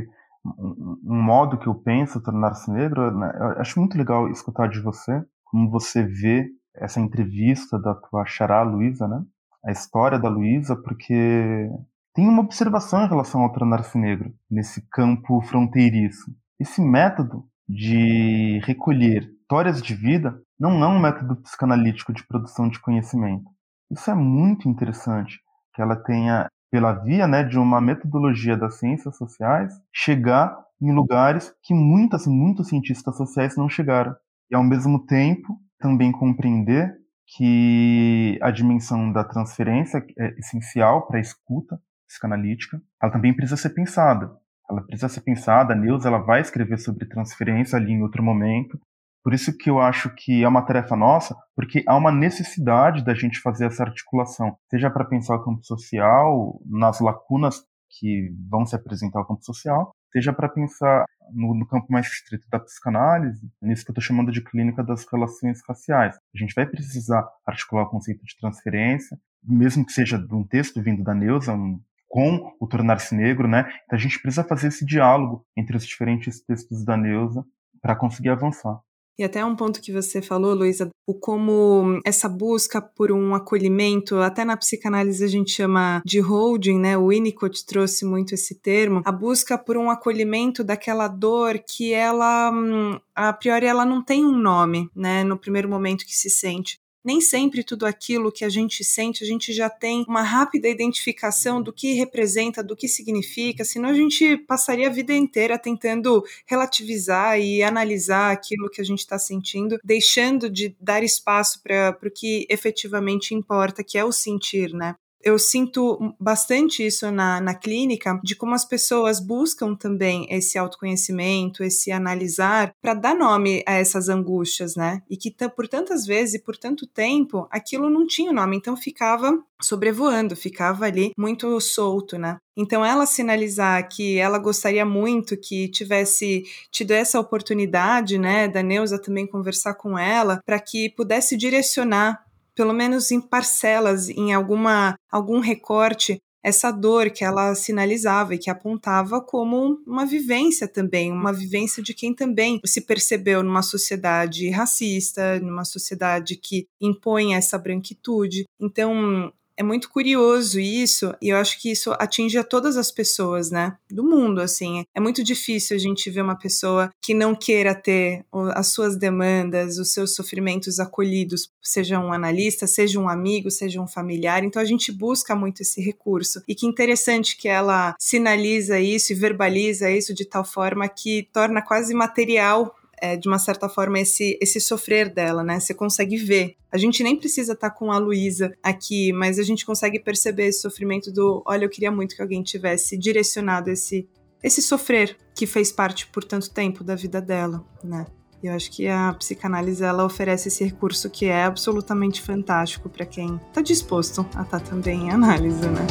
um modo que eu penso tornar-se negro, né? eu acho muito legal escutar de você, como você vê essa entrevista da tua xará Luísa, né? A história da Luísa, porque tem uma observação em relação ao tornar-se negro nesse campo fronteiriço. Esse método de recolher histórias de vida não é um método psicanalítico de produção de conhecimento. Isso é muito interessante, que ela tenha, pela via né, de uma metodologia das ciências sociais, chegar em lugares que muitas, muitos cientistas sociais não chegaram. E, ao mesmo tempo, também compreender que a dimensão da transferência é essencial para a escuta psicanalítica. Ela também precisa ser pensada. Ela precisa ser pensada. A Neuza ela vai escrever sobre transferência ali em outro momento. Por isso que eu acho que é uma tarefa nossa, porque há uma necessidade da gente fazer essa articulação, seja para pensar o campo social, nas lacunas que vão se apresentar ao campo social, seja para pensar no, no, campo mais estrito da psicanálise, nisso que eu estou chamando de clínica das relações raciais. A gente vai precisar articular o conceito de transferência, mesmo que seja de um texto vindo da Neuza, um, com o tornar-se negro, né? Então a gente precisa fazer esse diálogo entre os diferentes textos da Neuza para conseguir avançar. E até um ponto que você falou, Luísa, o como essa busca por um acolhimento, até na psicanálise a gente chama de holding, né? O Winnicott trouxe muito esse termo, a busca por um acolhimento daquela dor que ela, hum, a priori, ela não tem um nome, né? No primeiro momento que se sente nem sempre tudo aquilo que a gente sente, a gente já tem uma rápida identificação do que representa, do que significa, senão a gente passaria a vida inteira tentando relativizar e analisar aquilo que a gente está sentindo, deixando de dar espaço para o que efetivamente importa, que é o sentir, né? Eu sinto bastante isso na, na clínica, de como as pessoas buscam também esse autoconhecimento, esse analisar, para dar nome a essas angústias, né? E que por tantas vezes e por tanto tempo aquilo não tinha nome, então ficava sobrevoando, ficava ali muito solto, né? Então ela sinalizar que ela gostaria muito que tivesse tido essa oportunidade, né, da Neuza também conversar com ela, para que pudesse direcionar pelo menos em parcelas, em alguma algum recorte, essa dor que ela sinalizava e que apontava como uma vivência também, uma vivência de quem também se percebeu numa sociedade racista, numa sociedade que impõe essa branquitude. Então, é muito curioso isso, e eu acho que isso atinge a todas as pessoas, né? Do mundo, assim. É muito difícil a gente ver uma pessoa que não queira ter as suas demandas, os seus sofrimentos acolhidos, seja um analista, seja um amigo, seja um familiar. Então a gente busca muito esse recurso. E que interessante que ela sinaliza isso e verbaliza isso de tal forma que torna quase material é, de uma certa forma, esse, esse sofrer dela, né? Você consegue ver. A gente nem precisa estar tá com a Luísa aqui, mas a gente consegue perceber esse sofrimento do olha, eu queria muito que alguém tivesse direcionado esse, esse sofrer que fez parte por tanto tempo da vida dela, né? Eu acho que a psicanálise ela oferece esse recurso que é absolutamente fantástico para quem está disposto a estar tá também em análise, né?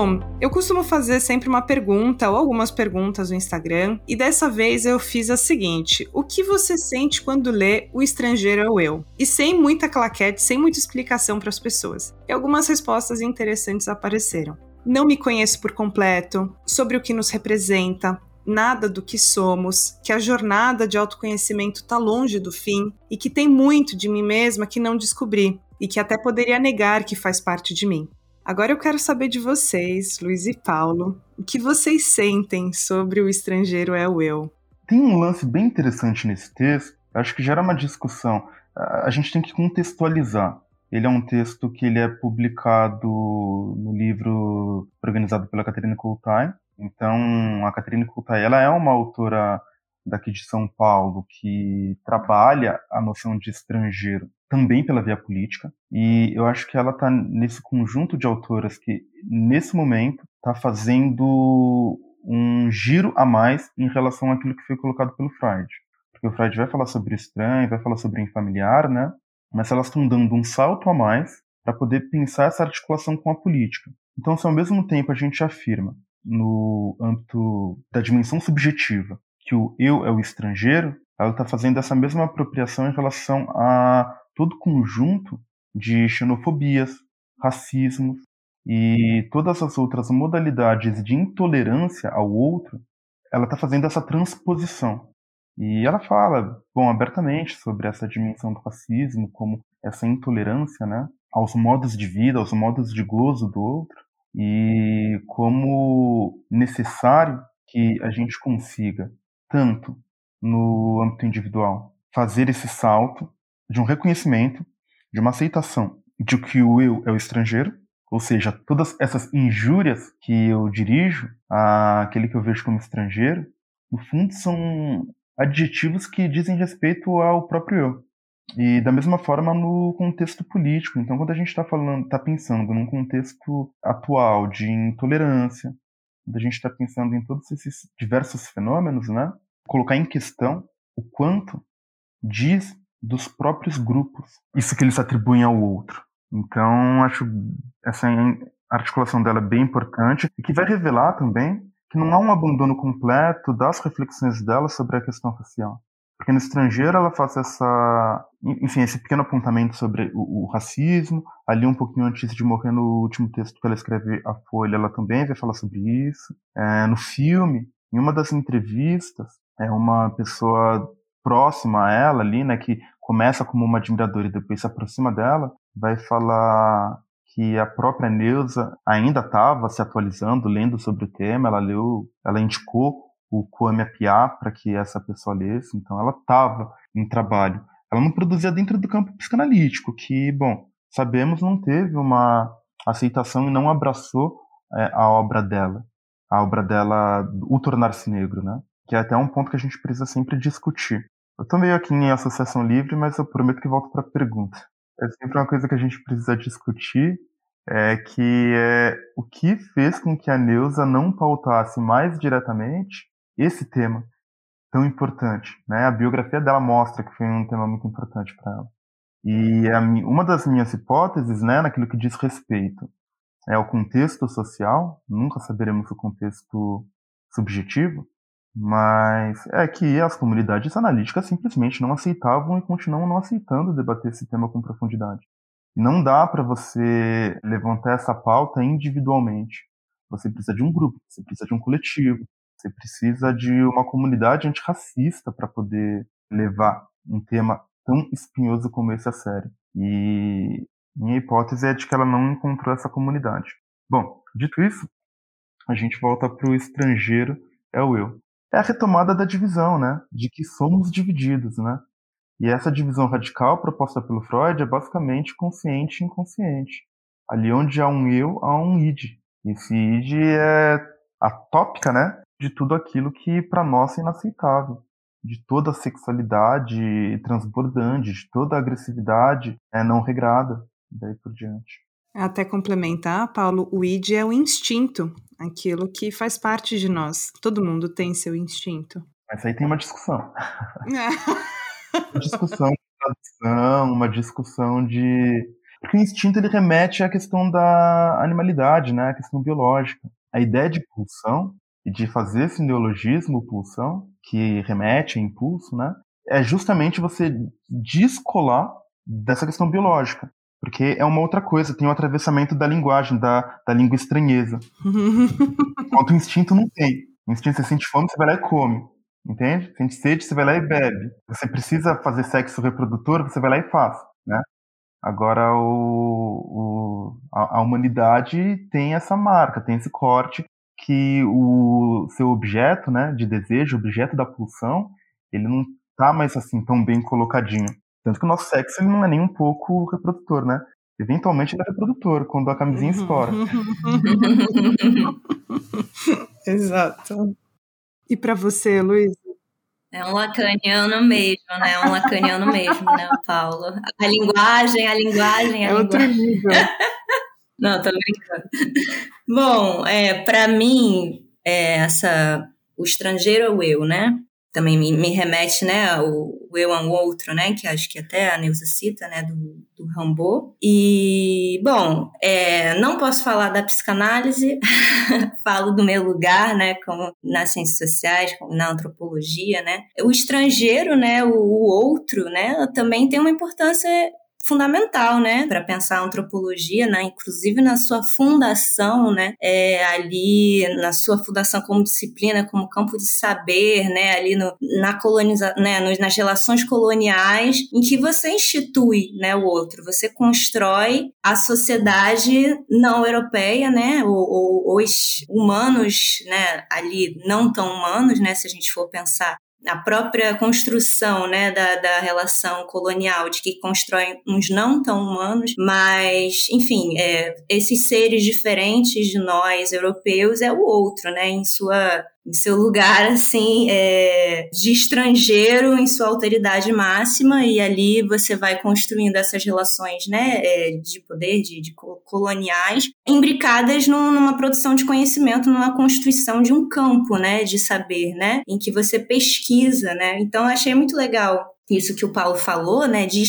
Bom, eu costumo fazer sempre uma pergunta ou algumas perguntas no Instagram, e dessa vez eu fiz a seguinte: O que você sente quando lê O Estrangeiro é o Eu? E sem muita claquete, sem muita explicação para as pessoas. E algumas respostas interessantes apareceram. Não me conheço por completo, sobre o que nos representa, nada do que somos, que a jornada de autoconhecimento está longe do fim e que tem muito de mim mesma que não descobri e que até poderia negar que faz parte de mim. Agora eu quero saber de vocês, Luiz e Paulo, o que vocês sentem sobre o estrangeiro é o eu. Tem um lance bem interessante nesse texto, acho que gera uma discussão. A gente tem que contextualizar. Ele é um texto que ele é publicado no livro organizado pela Caterina Coulthard. Então, a Caterina Coulthard, ela é uma autora daqui de São Paulo que trabalha a noção de estrangeiro também pela via política. E eu acho que ela está nesse conjunto de autoras que, nesse momento, está fazendo um giro a mais em relação àquilo que foi colocado pelo Freud. Porque o Freud vai falar sobre estranho, vai falar sobre infamiliar, né? Mas elas estão dando um salto a mais para poder pensar essa articulação com a política. Então, se ao mesmo tempo a gente afirma, no âmbito da dimensão subjetiva, que o eu é o estrangeiro, ela está fazendo essa mesma apropriação em relação a todo conjunto de xenofobias, racismos e todas as outras modalidades de intolerância ao outro, ela está fazendo essa transposição. E ela fala, bom, abertamente sobre essa dimensão do racismo, como essa intolerância, né, aos modos de vida, aos modos de gozo do outro, e como necessário que a gente consiga, tanto no âmbito individual, fazer esse salto de um reconhecimento, de uma aceitação de que o eu é o estrangeiro, ou seja, todas essas injúrias que eu dirijo àquele que eu vejo como estrangeiro, no fundo são adjetivos que dizem respeito ao próprio eu. E da mesma forma no contexto político. Então, quando a gente está falando, está pensando num contexto atual de intolerância, quando a gente está pensando em todos esses diversos fenômenos, né, colocar em questão o quanto diz dos próprios grupos. Isso que eles atribuem ao outro. Então, acho essa articulação dela bem importante e que vai revelar também que não há um abandono completo das reflexões dela sobre a questão racial. Porque no estrangeiro ela faz essa, enfim, esse pequeno apontamento sobre o, o, racismo. Ali um pouquinho antes de morrer no último texto que ela escreve a Folha, ela também vai falar sobre isso. É, no filme, em uma das entrevistas, é uma pessoa próxima a ela ali, né, que começa como uma admiradora e depois se aproxima dela, vai falar que a própria Neuza ainda estava se atualizando, lendo sobre o tema, ela leu, ela indicou o Kwame Appiah para que essa pessoa lesse, então ela estava em trabalho. Ela não produzia dentro do campo psicanalítico, que, bom, sabemos não teve uma aceitação e não abraçou é, a obra dela, a obra dela, O Tornar-se Negro, né? Que é até um ponto que a gente precisa sempre discutir. Eu tô meio aqui em associação livre, mas eu prometo que volto para a pergunta. É sempre uma coisa que a gente precisa discutir, é que é o que fez com que a Neuza não pautasse mais diretamente esse tema tão importante, né? A biografia dela mostra que foi um tema muito importante para ela. E a, uma das minhas hipóteses, né, naquilo que diz respeito é o contexto social, nunca saberemos o contexto subjetivo, mas é que as comunidades analíticas simplesmente não aceitavam e continuam não aceitando debater esse tema com profundidade. Não dá para você levantar essa pauta individualmente. Você precisa de um grupo, você precisa de um coletivo, você precisa de uma comunidade antirracista para poder levar um tema tão espinhoso como esse a sério. E minha hipótese é de que ela não encontrou essa comunidade. Bom, dito isso, a gente volta para o estrangeiro é o eu. É a retomada da divisão, né? De que somos divididos, né? E essa divisão radical proposta pelo Freud é basicamente consciente e inconsciente. Ali onde há um eu, há um id. Esse id é a tópica, né? De tudo aquilo que para nós é inaceitável. De toda a sexualidade transbordante, de toda a agressividade é não regrada, daí por diante. Até complementar, Paulo, o id é o instinto, aquilo que faz parte de nós. Todo mundo tem seu instinto. Mas aí tem uma discussão. <laughs> uma discussão de tradução, uma discussão de. Porque o instinto ele remete à questão da animalidade, né? A questão biológica. A ideia de pulsão e de fazer esse neologismo pulsão, que remete a impulso, né? É justamente você descolar dessa questão biológica. Porque é uma outra coisa, tem o um atravessamento da linguagem, da, da língua estranheza. <laughs> Enquanto o instinto não tem. O instinto, você sente fome, você vai lá e come. Entende? Sente sede, você vai lá e bebe. Você precisa fazer sexo reprodutor, você vai lá e faz. Né? Agora, o, o, a, a humanidade tem essa marca, tem esse corte que o seu objeto né, de desejo, objeto da pulsão, ele não tá mais assim tão bem colocadinho. Tanto que o nosso sexo ele não é nem um pouco reprodutor, né? Eventualmente ele é reprodutor, quando a camisinha estoura. <laughs> Exato. E para você, Luiz? É um lacaniano mesmo, né? É um lacaniano mesmo, né, Paulo? A linguagem, a linguagem, a é outro nível. <laughs> Não, tô brincando. <laughs> Bom, é, para mim, é, essa, o estrangeiro é o eu, né? também me, me remete, né, ao, eu a um outro, né, que acho que até a Neuza cita, né, do, do Rambo. E, bom, é, não posso falar da psicanálise, <laughs> falo do meu lugar, né, como nas ciências sociais, na antropologia, né. O estrangeiro, né, o, o outro, né, também tem uma importância fundamental, né, para pensar a antropologia, né, inclusive na sua fundação, né, é, ali na sua fundação como disciplina, como campo de saber, né, ali no, na coloniza, né, nas relações coloniais, em que você institui, né, o outro, você constrói a sociedade não europeia, né, ou, ou os humanos, né, ali não tão humanos, né, se a gente for pensar a própria construção né, da, da relação colonial, de que constrói uns não tão humanos, mas, enfim, é, esses seres diferentes de nós, europeus, é o outro, né, em sua em seu lugar assim é, de estrangeiro em sua autoridade máxima e ali você vai construindo essas relações né é, de poder de, de, coloniais imbricadas numa produção de conhecimento numa constituição de um campo né de saber né em que você pesquisa né. Então achei muito legal isso que o Paulo falou, né, de,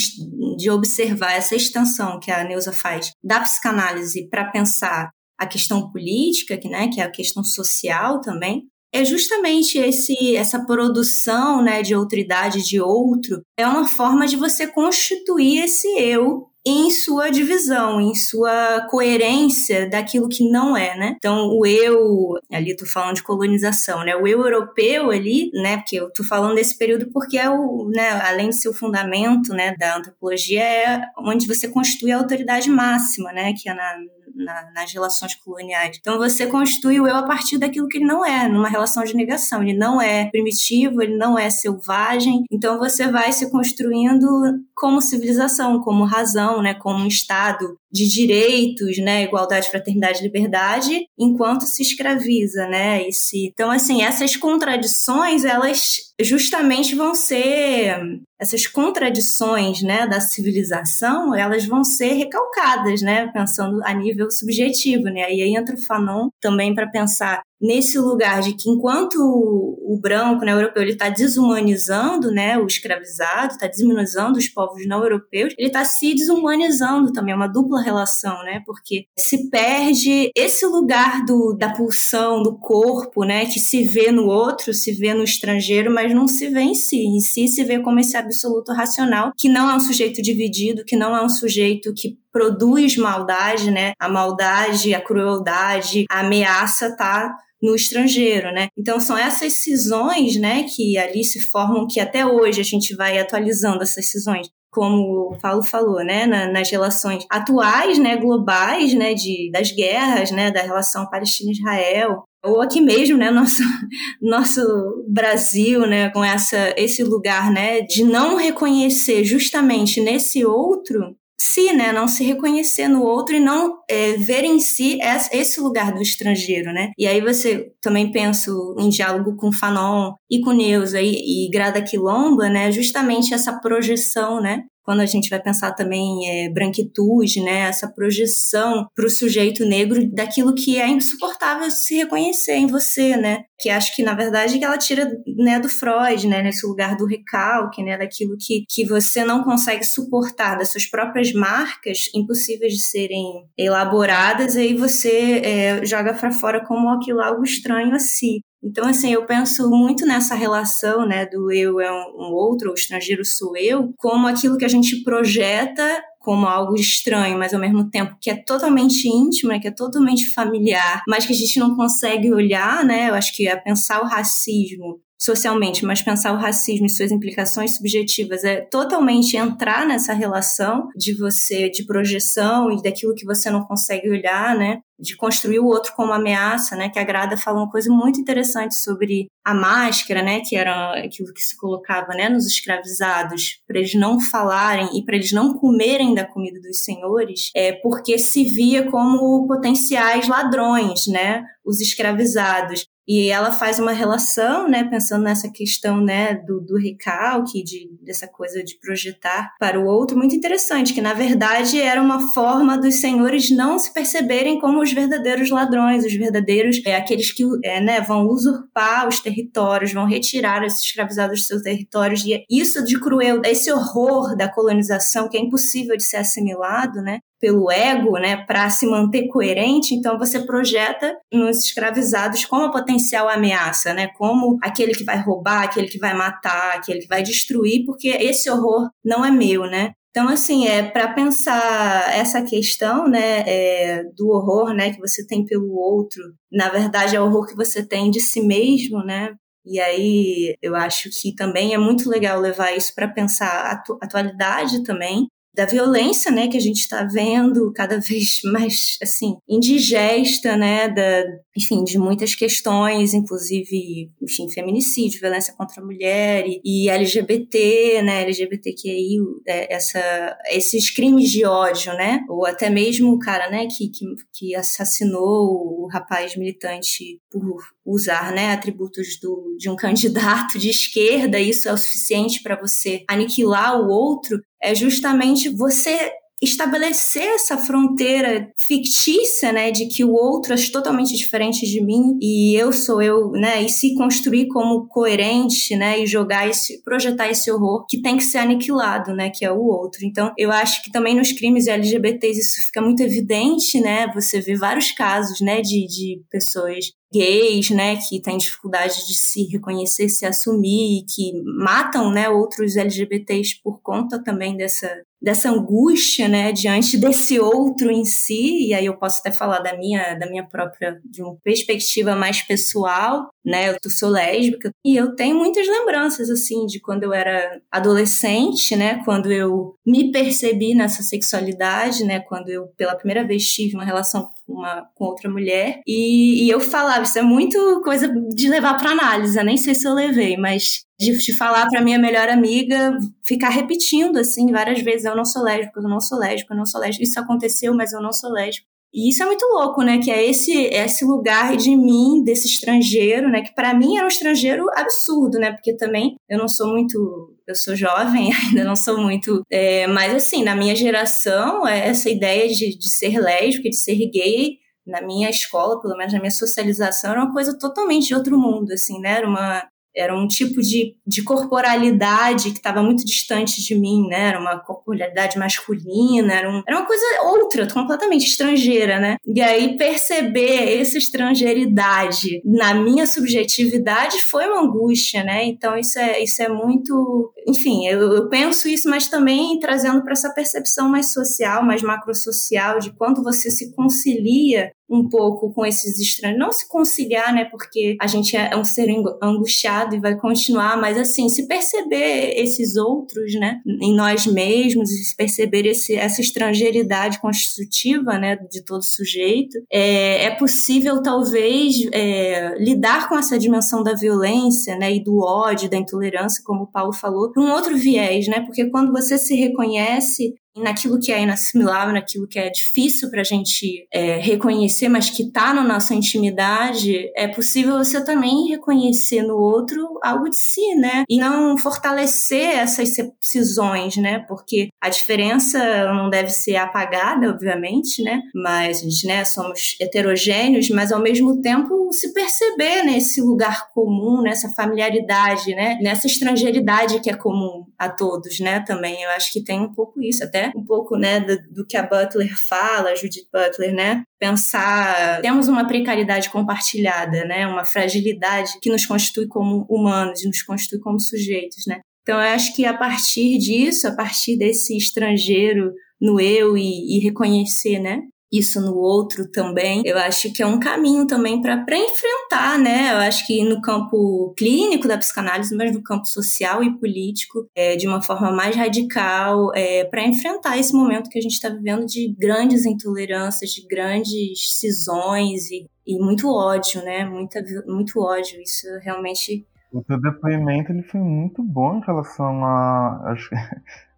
de observar essa extensão que a Neuza faz da psicanálise para pensar a questão política, que, né, que é a questão social também, é justamente esse essa produção né, de outridade de outro é uma forma de você constituir esse eu em sua divisão, em sua coerência daquilo que não é, né? Então, o eu, ali tô falando de colonização, né? O eu europeu ali, né? Porque eu tô falando desse período porque é o, né, além de ser o fundamento, né, da antropologia, é onde você constitui a autoridade máxima, né, que é na, na, nas relações coloniais. Então você constitui o eu a partir daquilo que ele não é, numa relação de negação. Ele não é primitivo, ele não é selvagem. Então você vai se construindo como civilização, como razão, né, como um estado de direitos, né, igualdade, fraternidade, liberdade, enquanto se escraviza, né? E se... Então, assim, essas contradições, elas justamente vão ser essas contradições, né, da civilização, elas vão ser recalcadas, né, pensando a nível subjetivo, né? E aí entra o Fanon também para pensar nesse lugar de que enquanto o branco, né, o europeu, ele está desumanizando, né, o escravizado, está desumanizando os povos não europeus, ele está se desumanizando também, é uma dupla relação, né, porque se perde esse lugar do, da pulsão do corpo, né, que se vê no outro, se vê no estrangeiro, mas não se vê em si, em si se vê como esse absoluto racional, que não é um sujeito dividido, que não é um sujeito que produz maldade, né? A maldade, a crueldade, a ameaça tá no estrangeiro, né? Então são essas cisões, né, que ali se formam que até hoje a gente vai atualizando essas cisões como o Paulo falou, né, na, nas relações atuais, né, globais, né, de, das guerras, né, da relação Palestina-Israel, ou aqui mesmo, né, nosso, <laughs> nosso Brasil, né, com essa, esse lugar, né, de não reconhecer justamente nesse outro si, né? Não se reconhecer no outro e não é, ver em si esse lugar do estrangeiro, né? E aí você também penso em diálogo com Fanon e com Neuza e, e Grada Quilomba, né? Justamente essa projeção, né? Quando a gente vai pensar também é, branquitude, né, essa projeção para o sujeito negro daquilo que é insuportável se reconhecer em você, né, que acho que na verdade ela tira né, do Freud, né, nesse lugar do recalque, né, daquilo que, que você não consegue suportar, das suas próprias marcas impossíveis de serem elaboradas, e aí você é, joga para fora como aquilo algo estranho a si. Então, assim, eu penso muito nessa relação, né, do eu é um outro, o estrangeiro sou eu, como aquilo que a gente projeta como algo estranho, mas ao mesmo tempo que é totalmente íntimo, né, que é totalmente familiar, mas que a gente não consegue olhar, né? Eu acho que é pensar o racismo socialmente, mas pensar o racismo e suas implicações subjetivas é totalmente entrar nessa relação de você, de projeção e daquilo que você não consegue olhar, né? De construir o outro como ameaça, né? Que a Grada fala uma coisa muito interessante sobre a máscara, né? Que era aquilo que se colocava, né? Nos escravizados, para eles não falarem e para eles não comerem da comida dos senhores, é porque se via como potenciais ladrões, né? Os escravizados. E ela faz uma relação, né, pensando nessa questão, né, do, do recalque, de, dessa coisa de projetar para o outro, muito interessante, que na verdade era uma forma dos senhores não se perceberem como os verdadeiros ladrões, os verdadeiros, é, aqueles que é, né, vão usurpar os territórios, vão retirar esses escravizados dos seus territórios, e isso de cruel, esse horror da colonização que é impossível de ser assimilado, né, pelo ego, né, para se manter coerente, então você projeta nos escravizados como a potencial ameaça, né, como aquele que vai roubar, aquele que vai matar, aquele que vai destruir, porque esse horror não é meu, né? Então, assim, é para pensar essa questão, né, é, do horror, né, que você tem pelo outro, na verdade é o horror que você tem de si mesmo, né? E aí eu acho que também é muito legal levar isso para pensar a atu atualidade também, da violência, né, que a gente está vendo cada vez <laughs> mais, assim, indigesta, né, da, enfim, de muitas questões, inclusive, enfim, feminicídio, violência contra a mulher e, e LGBT, né, LGBTQI, é, essa, esses crimes de ódio, né, ou até mesmo o cara, né, que, que, que assassinou o rapaz militante por usar, né, atributos do, de um <laughs> candidato de esquerda, isso é o suficiente para você aniquilar o outro, é justamente você estabelecer essa fronteira fictícia, né, de que o outro é totalmente diferente de mim e eu sou eu, né, e se construir como coerente, né, e jogar esse, projetar esse horror que tem que ser aniquilado, né, que é o outro. Então, eu acho que também nos crimes LGBTs isso fica muito evidente, né, você vê vários casos, né, de, de pessoas gays, né, que têm dificuldade de se reconhecer, se assumir, que matam, né, outros LGBTs por conta também dessa dessa angústia, né, diante desse outro em si, e aí eu posso até falar da minha da minha própria de uma perspectiva mais pessoal, né, eu sou lésbica e eu tenho muitas lembranças assim de quando eu era adolescente, né, quando eu me percebi nessa sexualidade, né, quando eu pela primeira vez tive uma relação com uma com outra mulher e, e eu falava? Isso é muito coisa de levar para análise. Eu nem sei se eu levei, mas de, de falar para minha melhor amiga, ficar repetindo assim várias vezes: eu não sou lésbica, eu não sou lésbica, eu não sou lésbica. Isso aconteceu, mas eu não sou lésbica. E isso é muito louco, né? Que é esse esse lugar de mim, desse estrangeiro, né? Que para mim era um estrangeiro absurdo, né? Porque também eu não sou muito. Eu sou jovem, <laughs> ainda não sou muito. É, mas assim, na minha geração, é essa ideia de, de ser lésbica, de ser gay, na minha escola, pelo menos na minha socialização, era uma coisa totalmente de outro mundo, assim, né? Era uma, era um tipo de, de corporalidade que estava muito distante de mim, né? Era uma corporalidade masculina, era, um, era uma coisa outra, completamente estrangeira, né? E aí perceber essa estrangeiridade na minha subjetividade foi uma angústia, né? Então isso é, isso é muito. Enfim, eu, eu penso isso, mas também trazendo para essa percepção mais social, mais macrosocial, de quando você se concilia um pouco com esses estranhos. Não se conciliar, né? Porque a gente é um ser angustiado e vai continuar, mas assim, se perceber esses outros, né? Em nós mesmos, se perceber esse, essa estrangeiridade constitutiva, né? De todo sujeito, é, é possível, talvez, é, lidar com essa dimensão da violência, né? E do ódio, da intolerância, como o Paulo falou, um outro viés, né? Porque quando você se reconhece naquilo que é inassimilável, naquilo que é difícil para a gente é, reconhecer, mas que está na nossa intimidade, é possível você também reconhecer no outro algo de si, né? E não fortalecer essas cisões, né? Porque a diferença não deve ser apagada, obviamente, né? Mas a gente, né, somos heterogêneos, mas ao mesmo tempo se perceber nesse lugar comum, nessa familiaridade, né? Nessa estrangeiridade que é comum a todos, né? Também eu acho que tem um pouco isso, até um pouco, né, do, do, que a Butler fala, a Judith Butler, né? Pensar, temos uma precariedade compartilhada, né? Uma fragilidade que nos constitui como humanos, nos constitui como sujeitos, né? Então, eu acho que a partir disso, a partir desse estrangeiro no eu e, e reconhecer, né? Isso no outro também. Eu acho que é um caminho também para enfrentar, né? Eu acho que no campo clínico da psicanálise, mas no campo social e político, é, de uma forma mais radical, é, para enfrentar esse momento que a gente está vivendo de grandes intolerâncias, de grandes cisões e, e muito ódio, né? Muita, muito ódio. Isso realmente. O teu depoimento ele foi muito bom em relação a. Acho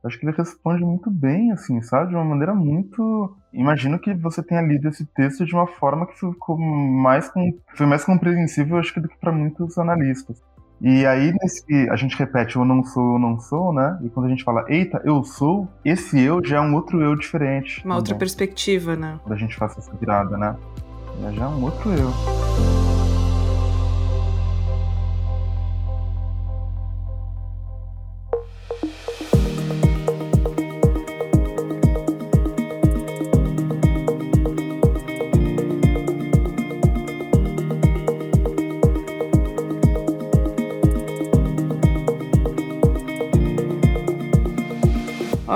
acho que ele responde muito bem, assim, sabe? De uma maneira muito. Imagino que você tenha lido esse texto de uma forma que ficou mais com... foi mais compreensível, acho que, do que para muitos analistas. E aí, nesse, a gente repete eu não sou, eu não sou, né? E quando a gente fala, eita, eu sou, esse eu já é um outro eu diferente. Uma também. outra perspectiva, né? Quando a gente faz essa virada, né? Já é um outro eu.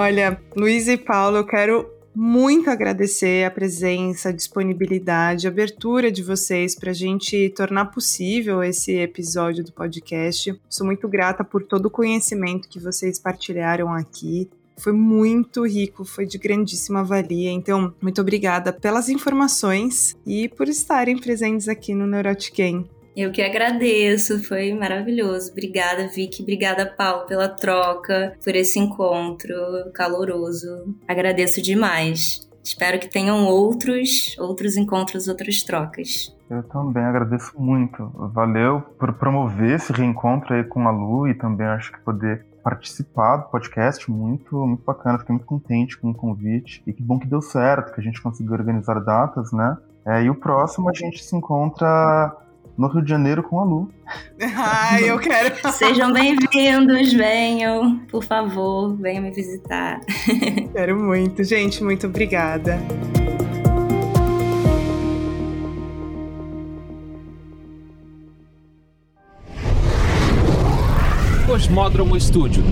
Olha, Luiz e Paulo, eu quero muito agradecer a presença, a disponibilidade, a abertura de vocês para a gente tornar possível esse episódio do podcast. Sou muito grata por todo o conhecimento que vocês partilharam aqui. Foi muito rico, foi de grandíssima valia. Então, muito obrigada pelas informações e por estarem presentes aqui no Neurotiquem. Eu que agradeço, foi maravilhoso. Obrigada, Vicky. Obrigada, Paulo, pela troca, por esse encontro caloroso. Agradeço demais. Espero que tenham outros, outros encontros, outras trocas. Eu também agradeço muito. Valeu por promover esse reencontro aí com a Lu e também acho que poder participar do podcast, muito, muito bacana. Fiquei muito contente com o convite e que bom que deu certo, que a gente conseguiu organizar datas, né? É, e o próximo a gente se encontra no Rio de Janeiro com a Lu. Ai, eu quero. Sejam bem-vindos, venham, por favor, venham me visitar. <laughs> Quero muito, gente, muito obrigada. Cosmódromo Estúdio